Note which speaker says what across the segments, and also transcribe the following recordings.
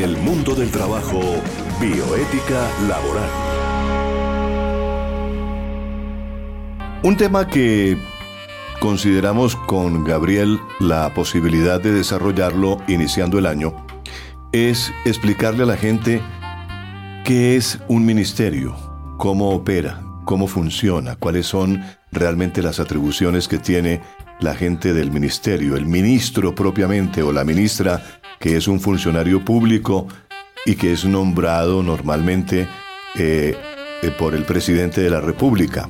Speaker 1: En el mundo del trabajo, bioética laboral. Un tema que consideramos con Gabriel la posibilidad de desarrollarlo iniciando el año es explicarle a la gente qué es un ministerio, cómo opera, cómo funciona, cuáles son realmente las atribuciones que tiene la gente del ministerio, el ministro propiamente o la ministra, que es un funcionario público y que es nombrado normalmente eh, eh, por el presidente de la República.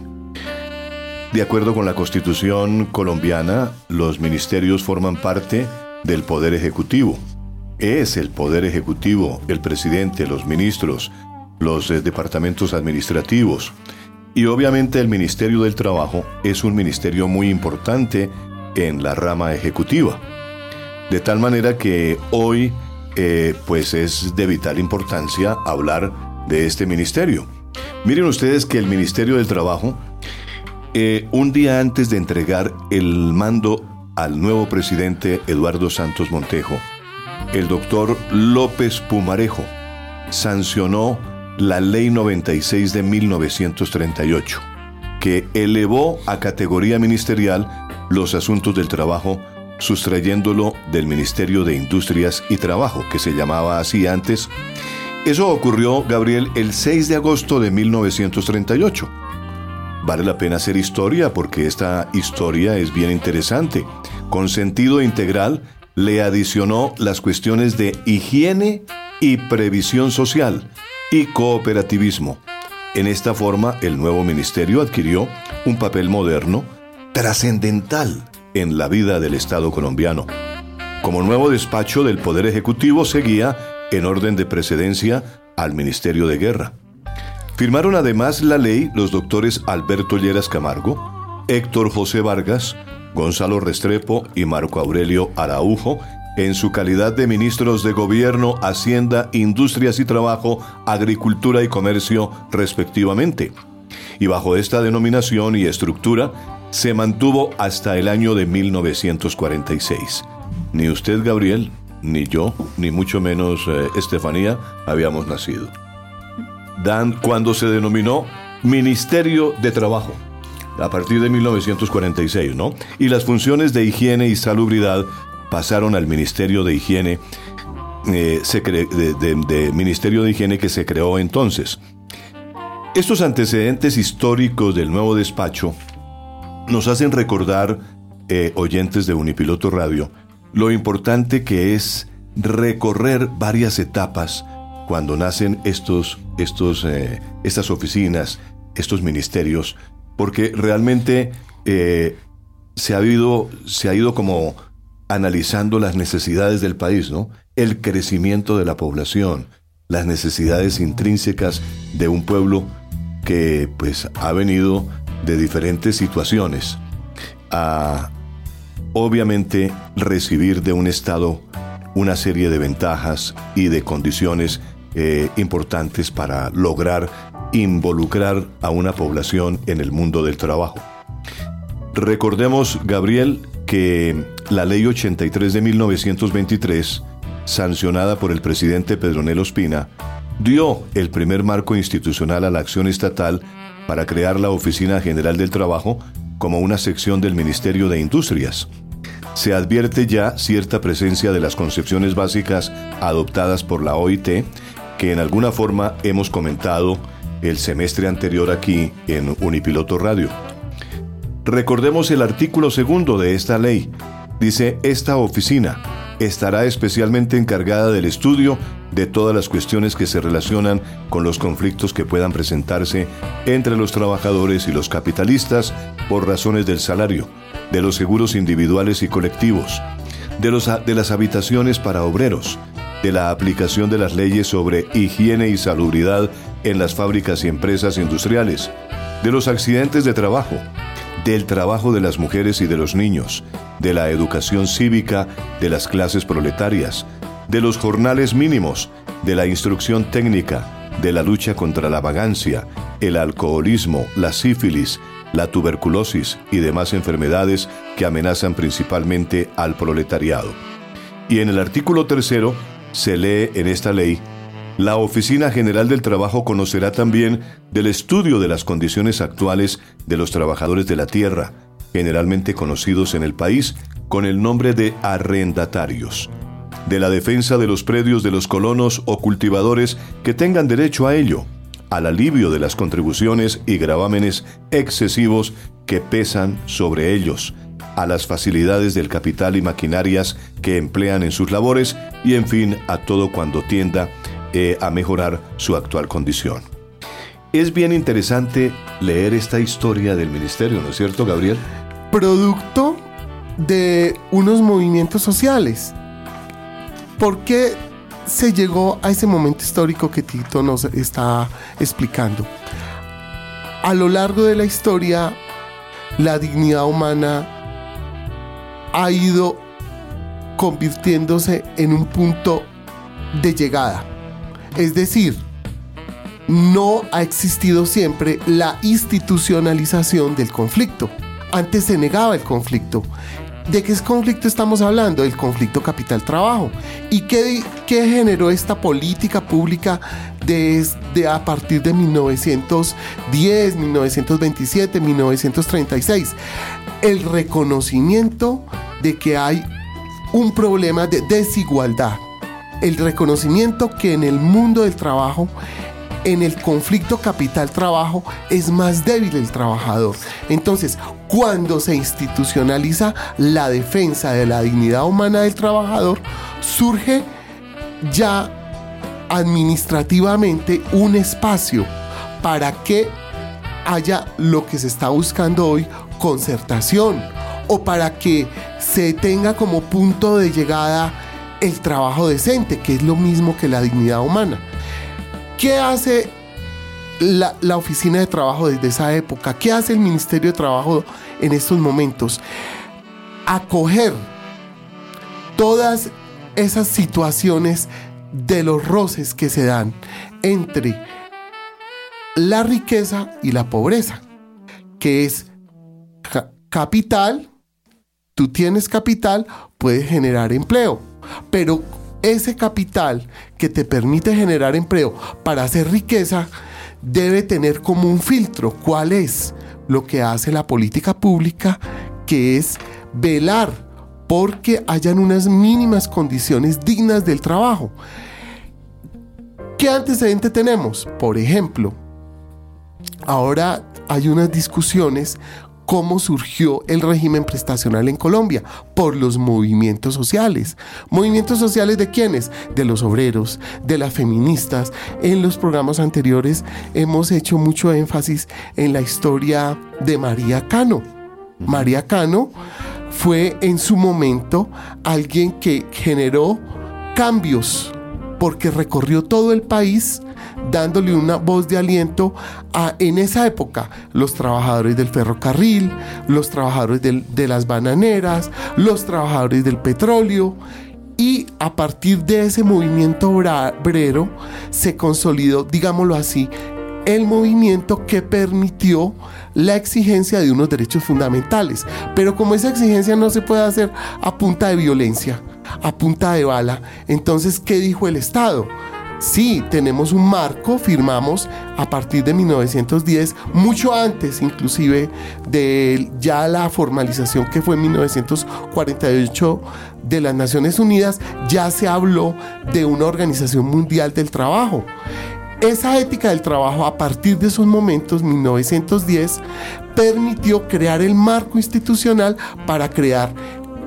Speaker 1: De acuerdo con la Constitución colombiana, los ministerios forman parte del Poder Ejecutivo. Es el Poder Ejecutivo, el presidente, los ministros, los eh, departamentos administrativos. Y obviamente el Ministerio del Trabajo es un ministerio muy importante en la rama ejecutiva. De tal manera que hoy eh, pues es de vital importancia hablar de este ministerio. Miren ustedes que el Ministerio del Trabajo eh, un día antes de entregar el mando al nuevo presidente Eduardo Santos Montejo, el doctor López Pumarejo sancionó la Ley 96 de 1938, que elevó a categoría ministerial los asuntos del trabajo, sustrayéndolo del Ministerio de Industrias y Trabajo, que se llamaba así antes. Eso ocurrió, Gabriel, el 6 de agosto de 1938 Vale la pena hacer historia porque esta historia es bien interesante. Con sentido integral le adicionó las cuestiones de higiene y previsión social y cooperativismo. En esta forma, el nuevo ministerio adquirió un papel moderno, trascendental en la vida del Estado colombiano. Como nuevo despacho del Poder Ejecutivo seguía, en orden de precedencia, al Ministerio de Guerra. Firmaron además la ley los doctores Alberto Lleras Camargo, Héctor José Vargas, Gonzalo Restrepo y Marco Aurelio Araujo en su calidad de ministros de Gobierno, Hacienda, Industrias y Trabajo, Agricultura y Comercio, respectivamente. Y bajo esta denominación y estructura se mantuvo hasta el año de 1946. Ni usted, Gabriel, ni yo, ni mucho menos eh, Estefanía, habíamos nacido dan cuando se denominó Ministerio de Trabajo, a partir de 1946, ¿no? Y las funciones de higiene y salubridad pasaron al Ministerio de Higiene, eh, de, Ministerio de Higiene que se creó entonces. Estos antecedentes históricos del nuevo despacho nos hacen recordar, eh, oyentes de Unipiloto Radio, lo importante que es recorrer varias etapas cuando nacen estos, estos, eh, estas oficinas, estos ministerios, porque realmente eh, se, ha ido, se ha ido como analizando las necesidades del país, ¿no? El crecimiento de la población, las necesidades intrínsecas de un pueblo que pues ha venido de diferentes situaciones a obviamente recibir de un Estado una serie de ventajas y de condiciones eh, importantes para lograr involucrar a una población en el mundo del trabajo. Recordemos, Gabriel, que la Ley 83 de 1923, sancionada por el presidente Pedronel Ospina, dio el primer marco institucional a la acción estatal para crear la Oficina General del Trabajo como una sección del Ministerio de Industrias. Se advierte ya cierta presencia de las concepciones básicas adoptadas por la OIT que en alguna forma hemos comentado el semestre anterior aquí en Unipiloto Radio. Recordemos el artículo segundo de esta ley. Dice, esta oficina estará especialmente encargada del estudio de todas las cuestiones que se relacionan con los conflictos que puedan presentarse entre los trabajadores y los capitalistas por razones del salario, de los seguros individuales y colectivos, de, los, de las habitaciones para obreros, de la aplicación de las leyes sobre higiene y salubridad en las fábricas y empresas industriales, de los accidentes de trabajo, del trabajo de las mujeres y de los niños, de la educación cívica de las clases proletarias, de los jornales mínimos, de la instrucción técnica, de la lucha contra la vagancia, el alcoholismo, la sífilis, la tuberculosis y demás enfermedades que amenazan principalmente al proletariado. Y en el artículo tercero se lee en esta ley, la Oficina General del Trabajo conocerá también del estudio de las condiciones actuales de los trabajadores de la tierra, generalmente conocidos en el país con el nombre de arrendatarios, de la defensa de los predios de los colonos o cultivadores que tengan derecho a ello, al alivio de las contribuciones y gravámenes excesivos que pesan sobre ellos, a las facilidades del capital y maquinarias que emplean en sus labores y en fin a todo cuando tienda eh, a mejorar su actual condición. Es bien interesante leer esta historia del ministerio, ¿no es cierto, Gabriel?
Speaker 2: Producto de unos movimientos sociales. ¿Por qué se llegó a ese momento histórico que Tito nos está explicando? A lo largo de la historia, la dignidad humana ha ido convirtiéndose en un punto de llegada. Es decir, no ha existido siempre la institucionalización del conflicto. Antes se negaba el conflicto. ¿De qué conflicto estamos hablando? El conflicto capital-trabajo. ¿Y qué, generó esta política pública desde a partir de 1910, 1927, 1936? El reconocimiento de que hay un problema de desigualdad. El reconocimiento que en el mundo del trabajo en el conflicto capital-trabajo es más débil el trabajador. Entonces, cuando se institucionaliza la defensa de la dignidad humana del trabajador, surge ya administrativamente un espacio para que haya lo que se está buscando hoy, concertación, o para que se tenga como punto de llegada el trabajo decente, que es lo mismo que la dignidad humana. ¿Qué hace la, oficina de trabajo desde esa época? ¿Qué hace el Ministerio de Trabajo en estos momentos? Acoger todas esas situaciones de los roces que se dan entre la riqueza y la pobreza, que es capital, tú tienes capital, puedes generar empleo, pero ese capital que te permite generar empleo para hacer riqueza debe tener como un filtro cuál es lo que hace la política pública, que es velar porque hayan unas mínimas condiciones dignas del trabajo. ¿Qué antecedente tenemos? Por ejemplo, ahora hay unas discusiones cómo surgió el régimen prestacional en Colombia, por los movimientos sociales. ¿Movimientos sociales de quiénes? De los obreros, de las feministas. En los programas anteriores hemos hecho mucho énfasis en la historia de María Cano. María Cano fue en su momento alguien que generó cambios porque recorrió todo el país dándole una voz de aliento a, en esa época, los trabajadores del ferrocarril, los trabajadores de las bananeras, los trabajadores del petróleo. Y a partir de ese movimiento obrero se consolidó, digámoslo así, el movimiento que permitió la exigencia de unos derechos fundamentales. Pero como esa exigencia no se puede hacer a punta de violencia, a punta de bala, entonces, ¿qué dijo el Estado? Sí, tenemos un marco, firmamos a partir de 1910, mucho antes inclusive de ya la formalización que fue en 1948 de las Naciones Unidas, ya se habló de una organización mundial del trabajo. Esa ética del trabajo a partir de esos momentos, 1910, permitió crear el marco institucional para crear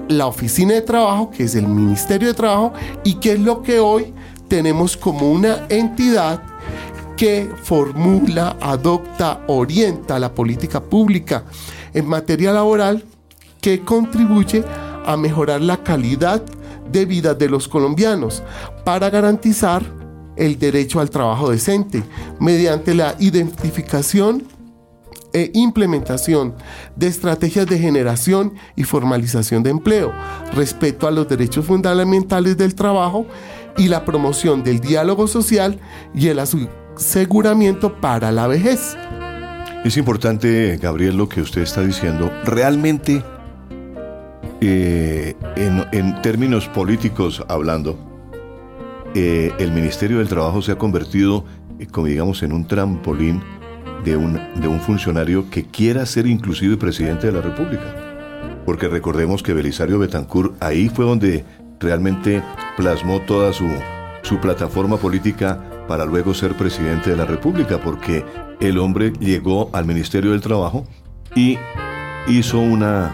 Speaker 2: la oficina de trabajo, que es el Ministerio de Trabajo, y que es lo que hoy tenemos como una entidad que formula, adopta, orienta la política pública en materia laboral que contribuye a mejorar la calidad de vida de los colombianos para garantizar el derecho al trabajo decente mediante la identificación e implementación de estrategias de generación y formalización de empleo, respeto a los derechos fundamentales del trabajo y la promoción del diálogo social y el aseguramiento para la vejez.
Speaker 1: Es importante, Gabriel, lo que usted está diciendo. Realmente, eh, en, términos políticos hablando, eh, el Ministerio del Trabajo se ha convertido, eh, como digamos, en un trampolín de un, de un funcionario que quiera ser inclusive presidente de la República. Porque recordemos que Belisario Betancourt ahí fue donde realmente plasmó toda su, su plataforma política para luego ser presidente de la República, porque el hombre llegó al Ministerio del Trabajo y hizo una,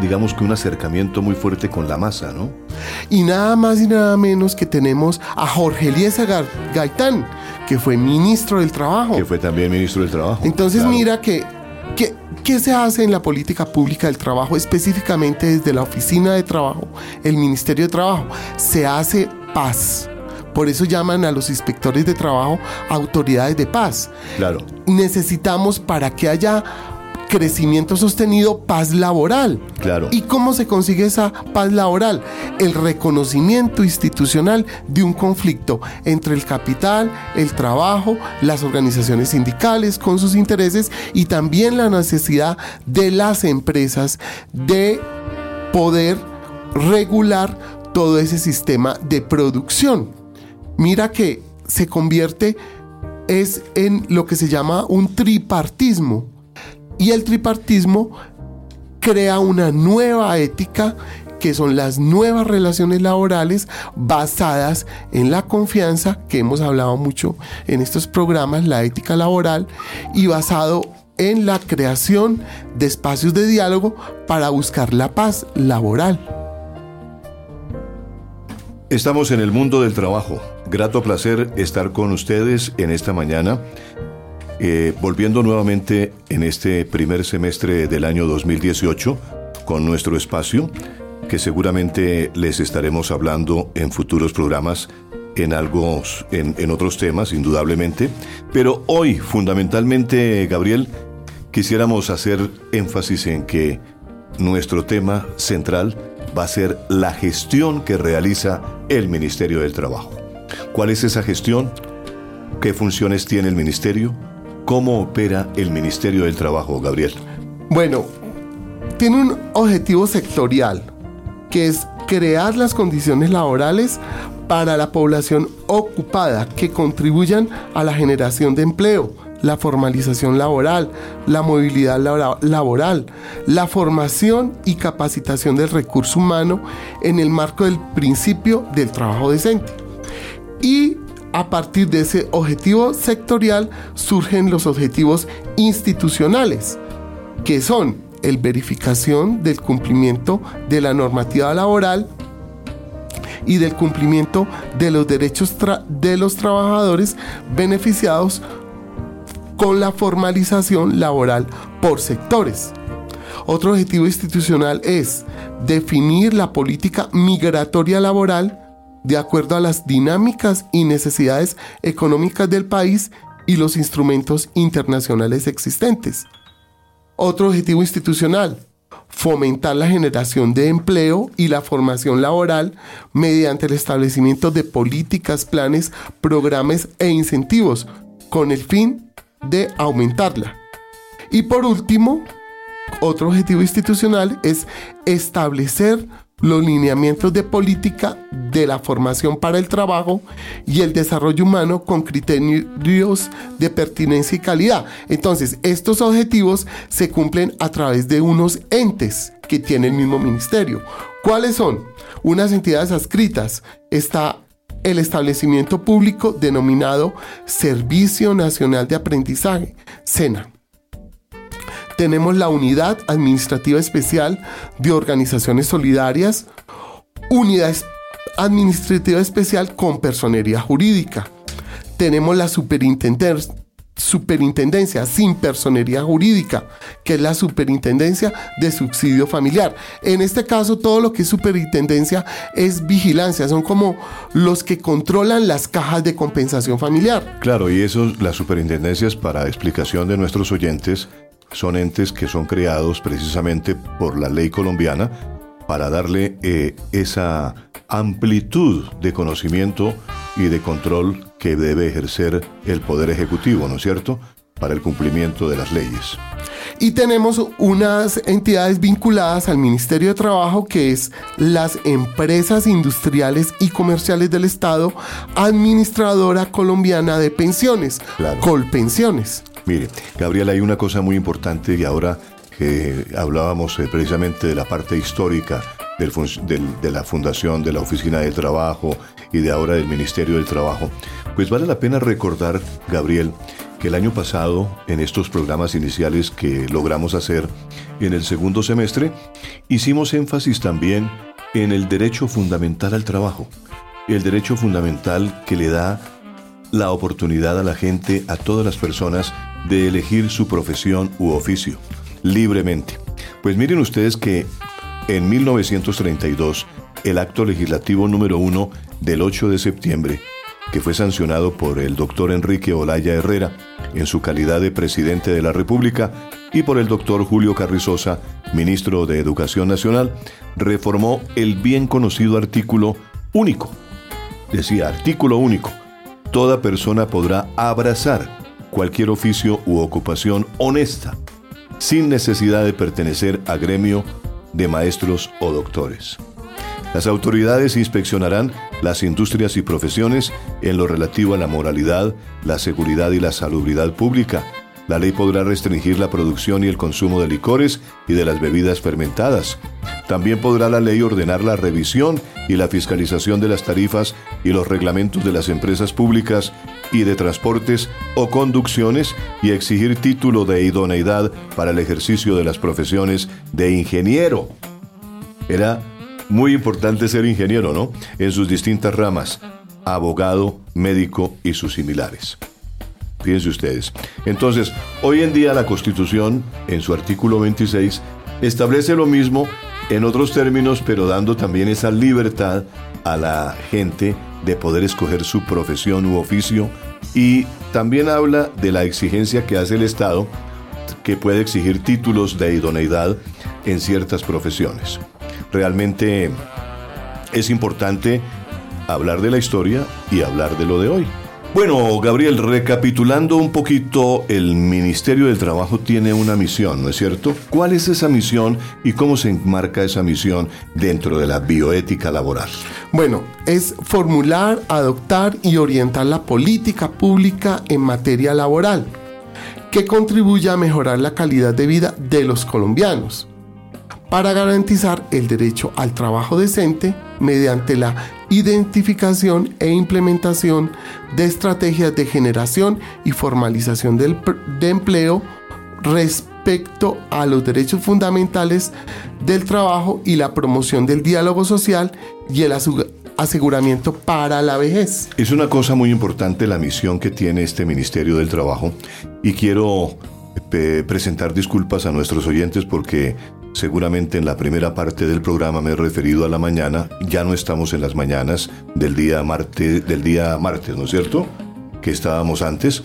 Speaker 1: digamos que un acercamiento muy fuerte con la masa, ¿no?
Speaker 2: Y nada más y nada menos que tenemos a Jorge Eliezer Gaitán, que fue ministro del Trabajo.
Speaker 1: Que fue también ministro del Trabajo.
Speaker 2: Entonces mira que, que, ¿qué se hace en la política pública del trabajo, específicamente desde la Oficina de Trabajo, el Ministerio de Trabajo? Se hace paz. Por eso llaman a los inspectores de trabajo autoridades de paz.
Speaker 1: Claro.
Speaker 2: Necesitamos para que haya crecimiento sostenido, paz laboral.
Speaker 1: Claro.
Speaker 2: ¿Y cómo se consigue esa paz laboral? El reconocimiento institucional de un conflicto entre el capital, el trabajo, las organizaciones sindicales con sus intereses y también la necesidad de las empresas de poder regular todo ese sistema de producción. Mira que se convierte es en lo que se llama un tripartismo y el tripartismo crea una nueva ética que son las nuevas relaciones laborales basadas en la confianza, que hemos hablado mucho en estos programas, la ética laboral, y basado en la creación de espacios de diálogo para buscar la paz laboral.
Speaker 1: Estamos en el mundo del trabajo. Grato placer estar con ustedes en esta mañana eh, volviendo nuevamente en este primer semestre del año 2018 con nuestro espacio, que seguramente les estaremos hablando en futuros programas en algo, en, en otros temas, indudablemente. Pero hoy, fundamentalmente, Gabriel, quisiéramos hacer énfasis en que nuestro tema central va a ser la gestión que realiza el Ministerio del Trabajo. ¿Cuál es esa gestión? ¿Qué funciones tiene el Ministerio? ¿Cómo opera el Ministerio del Trabajo, Gabriel?
Speaker 2: Bueno, tiene un objetivo sectorial, que es crear las condiciones laborales para la población ocupada que contribuyan a la generación de empleo, la formalización laboral, la movilidad laboral, la formación y capacitación del recurso humano en el marco del principio del trabajo decente. A partir de ese objetivo sectorial surgen los objetivos institucionales, que son el verificación del cumplimiento de la normativa laboral y del cumplimiento de los derechos de los trabajadores beneficiados con la formalización laboral por sectores. Otro objetivo institucional es definir la política migratoria laboral de acuerdo a las dinámicas y necesidades económicas del país y los instrumentos internacionales existentes. Otro objetivo institucional, fomentar la generación de empleo y la formación laboral mediante el establecimiento de políticas, planes, programas e incentivos con el fin de aumentarla. Y por último, otro objetivo institucional es establecer los lineamientos de política de la formación para el trabajo y el desarrollo humano con criterios de pertinencia y calidad. Entonces, estos objetivos se cumplen a través de unos entes que tiene el mismo ministerio. ¿Cuáles son? Unas entidades adscritas. Está el establecimiento público denominado Servicio Nacional de Aprendizaje, SENA tenemos la Unidad Administrativa Especial de Organizaciones Solidarias, Unidad Administrativa Especial con Personería Jurídica. Tenemos la Superintendencia sin personería jurídica, que es la superintendencia de subsidio familiar. En este caso, todo lo que es superintendencia es vigilancia, son como los que controlan las cajas de compensación familiar.
Speaker 1: Claro, y eso, las superintendencias, para explicación de nuestros oyentes, son entes que son creados precisamente por la ley colombiana para darle eh, esa amplitud de conocimiento y de control que debe ejercer el Poder Ejecutivo, ¿no es cierto? para el cumplimiento de las leyes.
Speaker 2: Y tenemos unas entidades vinculadas al Ministerio de Trabajo, que es las empresas industriales y comerciales del Estado, Administradora Colombiana de Pensiones, Colpensiones.
Speaker 1: Mire, Gabriel, hay una cosa muy importante y ahora que hablábamos eh, precisamente de la parte histórica de la fundación, de la Oficina de Trabajo y de ahora del Ministerio del Trabajo, pues vale la pena recordar, Gabriel, que el año pasado, en estos programas iniciales que logramos hacer en el segundo semestre, hicimos énfasis también en el derecho fundamental al trabajo, el derecho fundamental que le da la oportunidad a la gente, a todas las personas, de elegir su profesión u oficio libremente. Pues miren ustedes que en 1932, el acto legislativo número uno del 8 de septiembre que fue sancionado por el doctor Enrique Olaya Herrera en su calidad de presidente de la República y por el doctor Julio Carrizosa, ministro de Educación Nacional, reformó el bien conocido artículo único. Decía, artículo único. Toda persona podrá abrazar cualquier oficio u ocupación honesta, sin necesidad de pertenecer a gremio de maestros o doctores. Las autoridades inspeccionarán las industrias y profesiones en lo relativo a la moralidad, la seguridad y la salubridad pública. La ley podrá restringir la producción y el consumo de licores y de las bebidas fermentadas. También podrá la ley ordenar la revisión y la fiscalización de las tarifas y los reglamentos de las empresas públicas y de transportes o conducciones y exigir título de idoneidad para el ejercicio de las profesiones de ingeniero. Era muy importante ser ingeniero, ¿no? En sus distintas ramas, abogado, médico y sus similares. Fíjense ustedes. Entonces, hoy en día la Constitución, en su artículo 26, establece lo mismo en otros términos, pero dando también esa libertad a la gente de poder escoger su profesión u oficio y también habla de la exigencia que hace el Estado que puede exigir títulos de idoneidad en ciertas profesiones realmente es importante hablar de la historia y hablar de lo de hoy. Bueno, Gabriel, recapitulando un poquito, el Ministerio del Trabajo tiene una misión, ¿no es cierto? ¿Cuál es esa misión y cómo se enmarca esa misión dentro de la bioética laboral?
Speaker 2: Bueno, es formular, adoptar y orientar la política pública en materia laboral que contribuya a mejorar la calidad de vida de los colombianos para garantizar el derecho al trabajo decente mediante la identificación e implementación de estrategias de generación y formalización de empleo respecto a los derechos fundamentales del trabajo y la promoción del diálogo social y el aseguramiento para la vejez.
Speaker 1: Es una cosa muy importante la misión que tiene este Ministerio del Trabajo y quiero eh, presentar disculpas a nuestros oyentes porque Seguramente en la primera parte del programa me he referido a la mañana, ya no estamos en las mañanas del día martes, del día martes, ¿no es cierto? Que estábamos antes.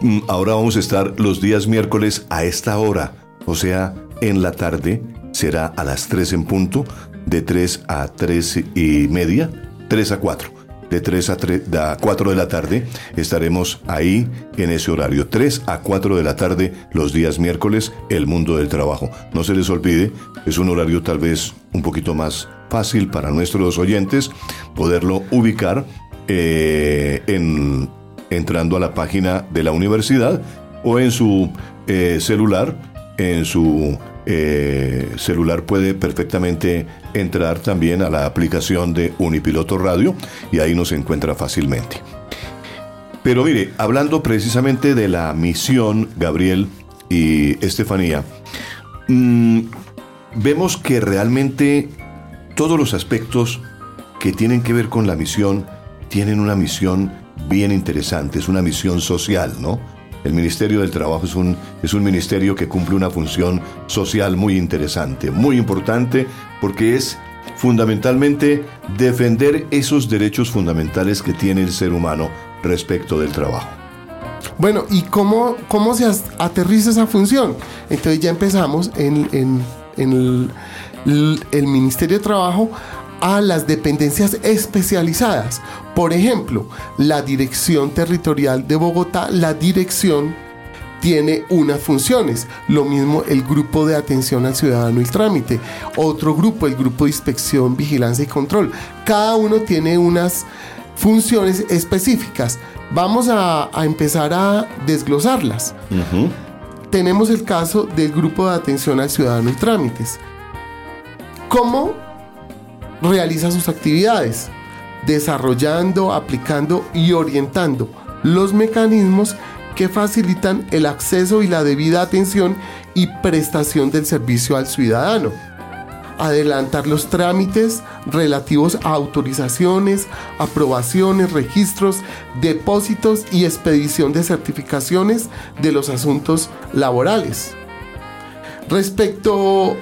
Speaker 1: Mm, ahora vamos a estar los días miércoles a esta hora, o sea, en la tarde, será a las 3 en punto, de 3 a 3 y media, 3 a 4 de 3 a, 3, a 4 de la tarde. Estaremos ahí en ese horario. 3 a 4 de la tarde los días miércoles, el mundo del trabajo. No se les olvide, es un horario tal vez un poquito más fácil para nuestros oyentes poderlo ubicar eh, en, entrando a la página de la universidad o en su eh, celular, en su eh, celular puede perfectamente entrar también a la aplicación de Unipiloto Radio y ahí nos encuentra fácilmente. Pero mire, hablando precisamente de la misión, Gabriel y Estefanía, mm, vemos que realmente todos los aspectos que tienen que ver con la misión tienen una misión bien interesante, es una misión social, ¿no? El Ministerio del Trabajo es un, es un ministerio que cumple una función social muy interesante, muy importante, porque es fundamentalmente defender esos derechos fundamentales que tiene el ser humano respecto del trabajo.
Speaker 2: Bueno, ¿y cómo, cómo se aterriza esa función? Entonces ya empezamos en, el, el Ministerio de Trabajo a las dependencias especializadas. Por ejemplo, la Dirección Territorial de Bogotá, la Dirección tiene unas funciones. Lo mismo el grupo de atención al ciudadano y trámite. Otro grupo, el grupo de inspección, vigilancia y control. Cada uno tiene unas funciones específicas. Vamos a, empezar a desglosarlas. Tenemos el caso del grupo de atención al ciudadano y trámites. ¿Cómo realiza sus actividades? Desarrollando, aplicando y orientando los mecanismos que facilitan el acceso y la debida atención y prestación del servicio al ciudadano. Adelantar los trámites relativos a autorizaciones, aprobaciones, registros, depósitos y expedición de certificaciones de los asuntos laborales. Respecto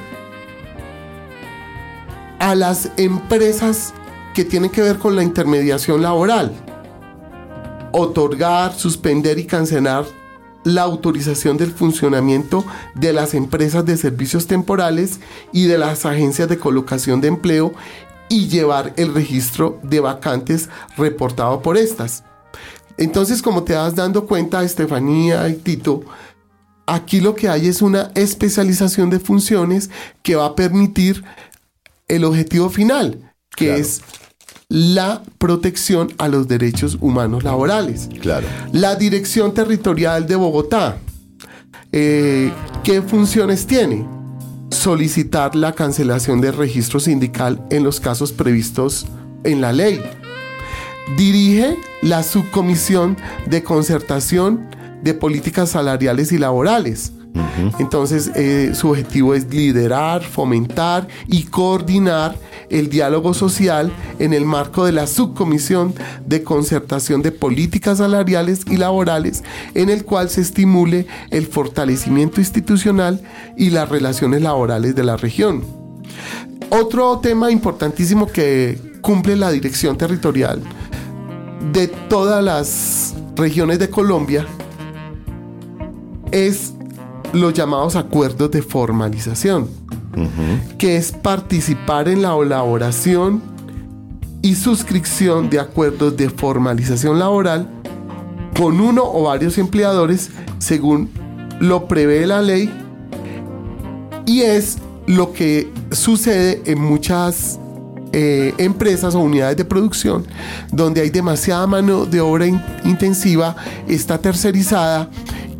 Speaker 2: a las empresas que tienen que ver con la intermediación laboral, otorgar, suspender y cancelar la autorización del funcionamiento de las empresas de servicios temporales y de las agencias de colocación de empleo y llevar el registro de vacantes reportado por estas. Entonces, como te vas dando cuenta, Estefanía y Tito, aquí lo que hay es una especialización de funciones que va a permitir el objetivo final, que es la protección a los derechos humanos laborales.
Speaker 1: Claro.
Speaker 2: La Dirección Territorial de Bogotá, eh, ¿qué funciones tiene? Solicitar la cancelación del registro sindical en los casos previstos en la ley. Dirige la subcomisión de concertación de políticas salariales y laborales entonces, eh, su objetivo es liderar, fomentar y coordinar el diálogo social en el marco de la subcomisión de concertación de políticas salariales y laborales, en el cual se estimule el fortalecimiento institucional y las relaciones laborales de la región. Otro tema importantísimo que cumple la dirección territorial de todas las regiones de Colombia es los llamados acuerdos de formalización, que es participar en la elaboración y suscripción de acuerdos de formalización laboral con uno o varios empleadores según lo prevé la ley y es lo que sucede en muchas eh, empresas o unidades de producción donde hay demasiada mano de obra intensiva, está tercerizada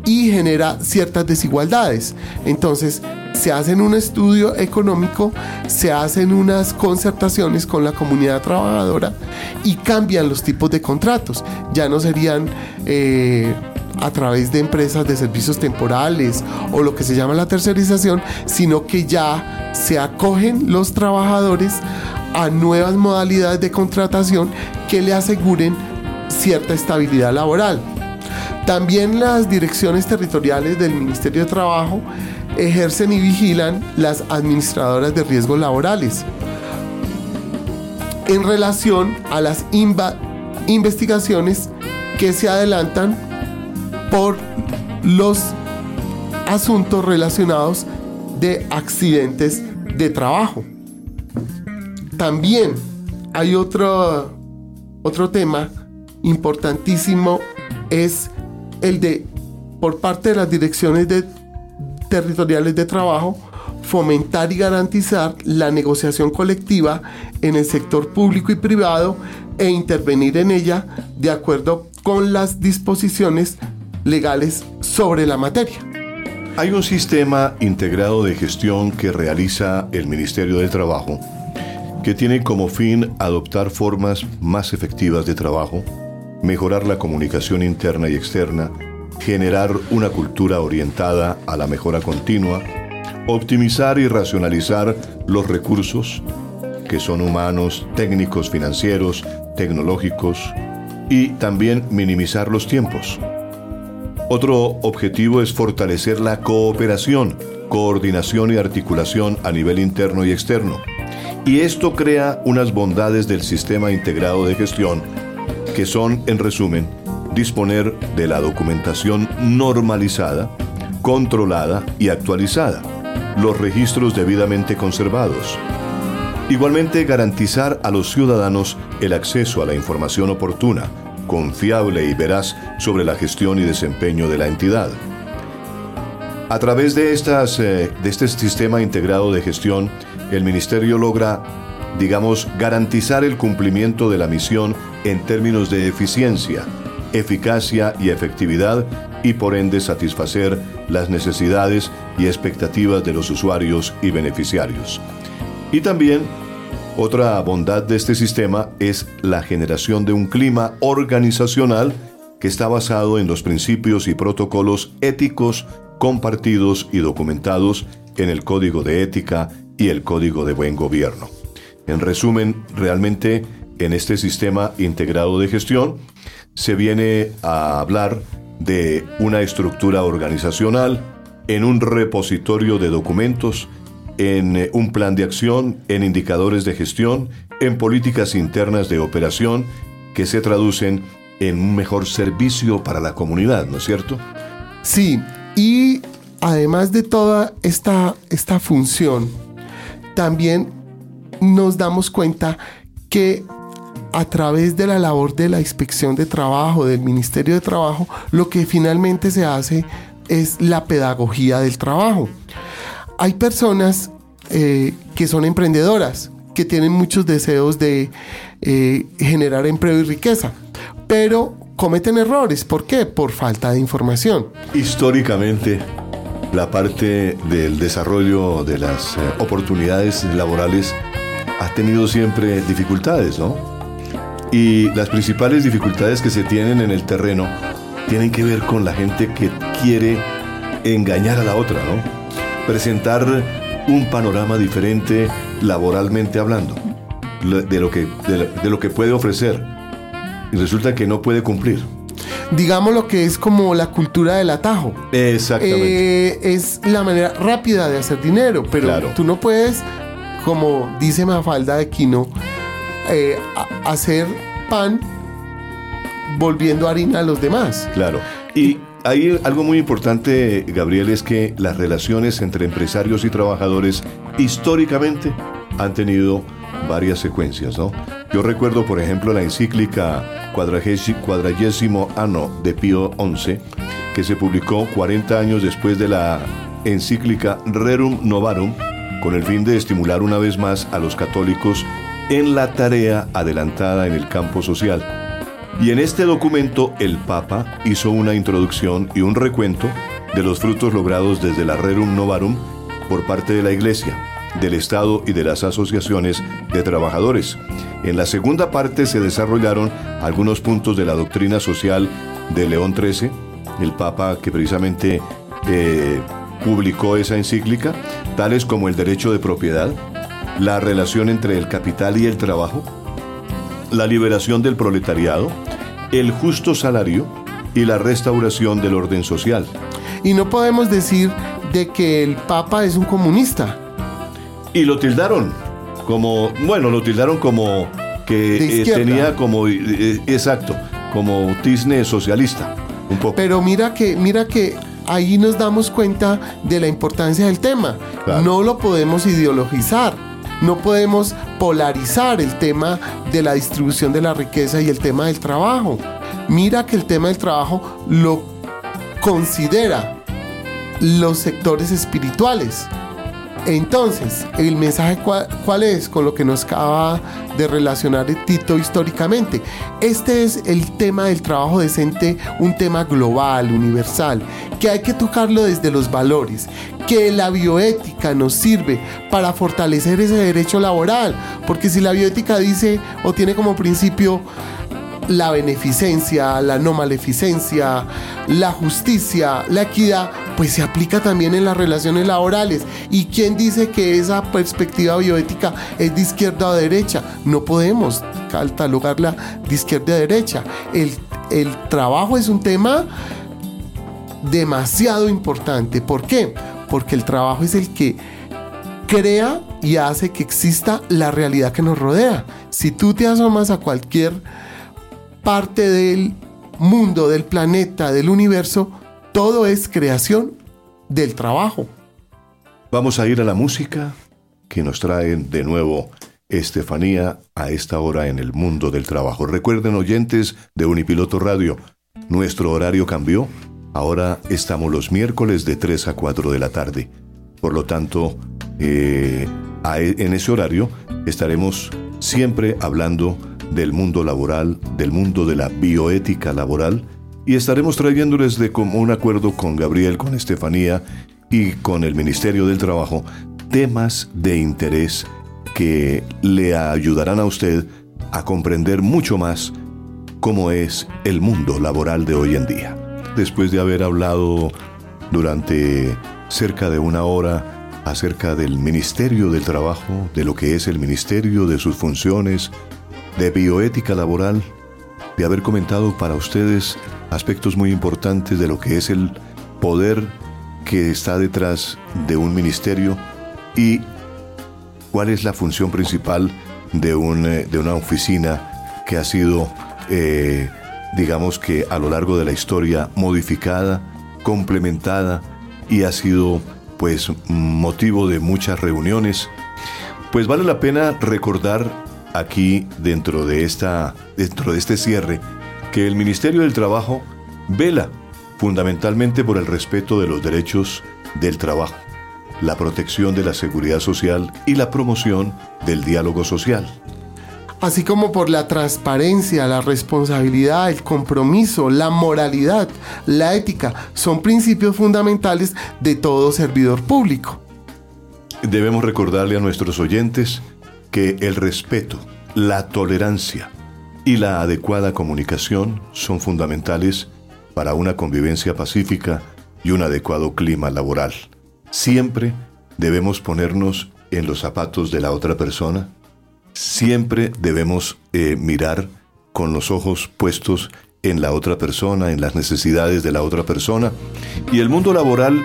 Speaker 2: y genera ciertas desigualdades. Entonces, se hacen un estudio económico, se hacen unas concertaciones con la comunidad trabajadora y cambian los tipos de contratos. Ya no serían eh, a través de empresas de servicios temporales o lo que se llama la tercerización, sino que ya se acogen los trabajadores a nuevas modalidades de contratación que le aseguren cierta estabilidad laboral. También las direcciones territoriales del Ministerio de Trabajo ejercen y vigilan las administradoras de riesgos laborales en relación a las investigaciones que se adelantan por los asuntos relacionados de accidentes de trabajo. También hay otro, otro tema importantísimo, es el de, por parte de las direcciones territoriales de trabajo, fomentar y garantizar la negociación colectiva en el sector público y privado e intervenir en ella de acuerdo con las disposiciones legales sobre la materia.
Speaker 1: Hay un sistema integrado de gestión que realiza el Ministerio del Trabajo que tiene como fin adoptar formas más efectivas de trabajo, mejorar la comunicación interna y externa, generar una cultura orientada a la mejora continua, optimizar y racionalizar los recursos, que son humanos, técnicos, financieros, tecnológicos, y también minimizar los tiempos. Otro objetivo es fortalecer la cooperación, coordinación y articulación a nivel interno y externo. Y esto crea unas bondades del sistema integrado de gestión que son, en resumen, disponer de la documentación normalizada, controlada y actualizada, los registros debidamente conservados. Igualmente, garantizar a los ciudadanos el acceso a la información oportuna, confiable y veraz sobre la gestión y desempeño de la entidad. A través de, estas, eh, de este sistema integrado de gestión, el Ministerio logra, digamos, garantizar el cumplimiento de la misión en términos de eficiencia, eficacia y efectividad y por ende satisfacer las necesidades y expectativas de los usuarios y beneficiarios. Y también otra bondad de este sistema es la generación de un clima organizacional que está basado en los principios y protocolos éticos compartidos y documentados en el Código de Ética y el Código de Buen Gobierno. En resumen, realmente en este sistema integrado de gestión se viene a hablar de una estructura organizacional, en un repositorio de documentos, en eh, un plan de acción, en indicadores de gestión, en políticas internas de operación que se traducen en un mejor servicio para la comunidad, ¿no es cierto?
Speaker 2: Sí, y además de toda esta, esta función, también nos damos cuenta que a través de la labor de la inspección de trabajo, del Ministerio de Trabajo, lo que finalmente se hace es la pedagogía del trabajo. Hay personas eh, que son emprendedoras, que tienen muchos deseos de eh, generar empleo y riqueza, pero cometen errores. ¿Por qué? Por falta de información.
Speaker 1: Históricamente, la parte del desarrollo de las eh, oportunidades laborales ha tenido siempre dificultades, ¿no? Y las principales dificultades que se tienen en el terreno tienen que ver con la gente que quiere engañar a la otra, ¿no? Presentar un panorama diferente laboralmente hablando de lo que, de, lo que puede ofrecer y resulta que no puede cumplir.
Speaker 2: Digamos lo que es como la cultura del atajo.
Speaker 1: Exactamente.
Speaker 2: Eh, es la manera rápida de hacer dinero, pero tú no puedes, como dice Mafalda de Quino, eh, hacer pan volviendo harina a los demás.
Speaker 1: Claro. Y hay algo muy importante, Gabriel, es que las relaciones entre empresarios y trabajadores históricamente han tenido varias secuencias, ¿no? Yo recuerdo, por ejemplo, la encíclica cuadragésimo ano de Pío XI, que se publicó 40 años después de la encíclica Rerum Novarum, con el fin de estimular una vez más a los católicos en la tarea adelantada en el campo social. Y en este documento el Papa hizo una introducción y un recuento de los frutos logrados desde la Rerum Novarum por parte de la Iglesia, del Estado y de las asociaciones de trabajadores. En la segunda parte se desarrollaron algunos puntos de la doctrina social de León XIII, el Papa que precisamente eh, publicó esa encíclica, tales como el derecho de propiedad, la relación entre el capital y el trabajo, la liberación del proletariado, el justo salario y la restauración del orden social.
Speaker 2: Y no podemos decir de que el Papa es un comunista.
Speaker 1: Y lo tildaron como, bueno, lo tildaron como que eh, tenía como, eh, eh, exacto, como tizne socialista, un poco.
Speaker 2: Pero mira que, mira que ahí nos damos cuenta de la importancia del tema. No lo podemos ideologizar no podemos polarizar el tema de la distribución de la riqueza y el tema del trabajo. Mira que el tema del trabajo lo considera los sectores espirituales. Entonces, el mensaje cuál, es con lo que nos acaba de relacionar Tito históricamente. Este es el tema del trabajo decente, un tema global, universal, que hay que tocarlo desde los valores, que la bioética nos sirve para fortalecer ese derecho laboral, porque si la bioética dice o tiene como principio la beneficencia, la no maleficencia, la justicia, la equidad, pues se aplica también en las relaciones laborales. ¿Y quién dice que esa perspectiva bioética es de izquierda o derecha? No podemos catalogarla de izquierda a derecha. El, el trabajo es un tema demasiado importante. ¿Por qué? Porque el trabajo es el que crea y hace que exista la realidad que nos rodea. Si tú te asomas a cualquier parte del mundo, del planeta, del universo, todo es creación del trabajo.
Speaker 1: Vamos a ir a la música que nos trae de nuevo Estefanía a esta hora en el mundo del trabajo. Recuerden oyentes de Unipiloto Radio, nuestro horario cambió Ahora estamos los miércoles de 3 a 4 de la tarde. Por lo tanto, eh, e, en ese horario estaremos siempre hablando del mundo laboral, del mundo de la bioética laboral, y estaremos trayéndoles de un acuerdo con Gabriel, con Estefanía y con el Ministerio del Trabajo temas de interés que le ayudarán a usted a comprender mucho más cómo es el mundo laboral de hoy en día. Después de haber hablado durante cerca de una hora acerca del Ministerio del Trabajo, de lo que es el Ministerio, de sus funciones, de bioética laboral, de haber comentado para ustedes aspectos muy importantes de lo que es el poder que está detrás de un ministerio y cuál es la función principal de, un, eh, de una oficina que ha sido eh, digamos que a lo largo de la historia modificada, complementada y ha sido pues motivo de muchas reuniones. Pues vale la pena recordar aquí dentro de esta dentro de este cierre que el Ministerio del Trabajo vela fundamentalmente por el respeto de los derechos del trabajo, la protección de la seguridad social y la promoción del diálogo social
Speaker 2: así como por la transparencia, la responsabilidad, el compromiso, la moralidad, la ética, son principios fundamentales de todo servidor público.
Speaker 1: Debemos recordarle a nuestros oyentes que el respeto, la tolerancia y la adecuada comunicación son fundamentales para una convivencia pacífica y un adecuado clima laboral. Siempre debemos ponernos en los zapatos de la otra persona siempre debemos eh, mirar con los ojos puestos en la otra persona, en las necesidades de la otra persona. Y el mundo laboral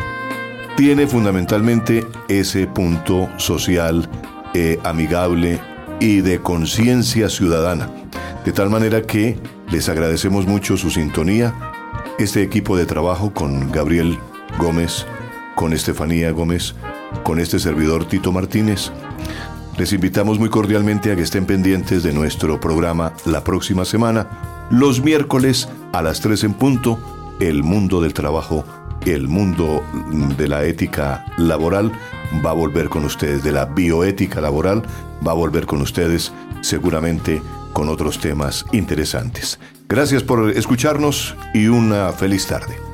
Speaker 1: tiene fundamentalmente ese punto social, eh, amigable y de conciencia ciudadana. De tal manera que les agradecemos mucho su sintonía, este equipo de trabajo con Gabriel Gómez, con Estefanía Gómez, con este servidor Tito Martínez. Les invitamos muy cordialmente a que estén pendientes de nuestro programa la próxima semana, los miércoles a las 3 en punto, El Mundo del Trabajo, el mundo de la ética laboral va a volver con ustedes, de la bioética laboral va a volver con ustedes seguramente con otros temas interesantes. Gracias por escucharnos y una feliz tarde.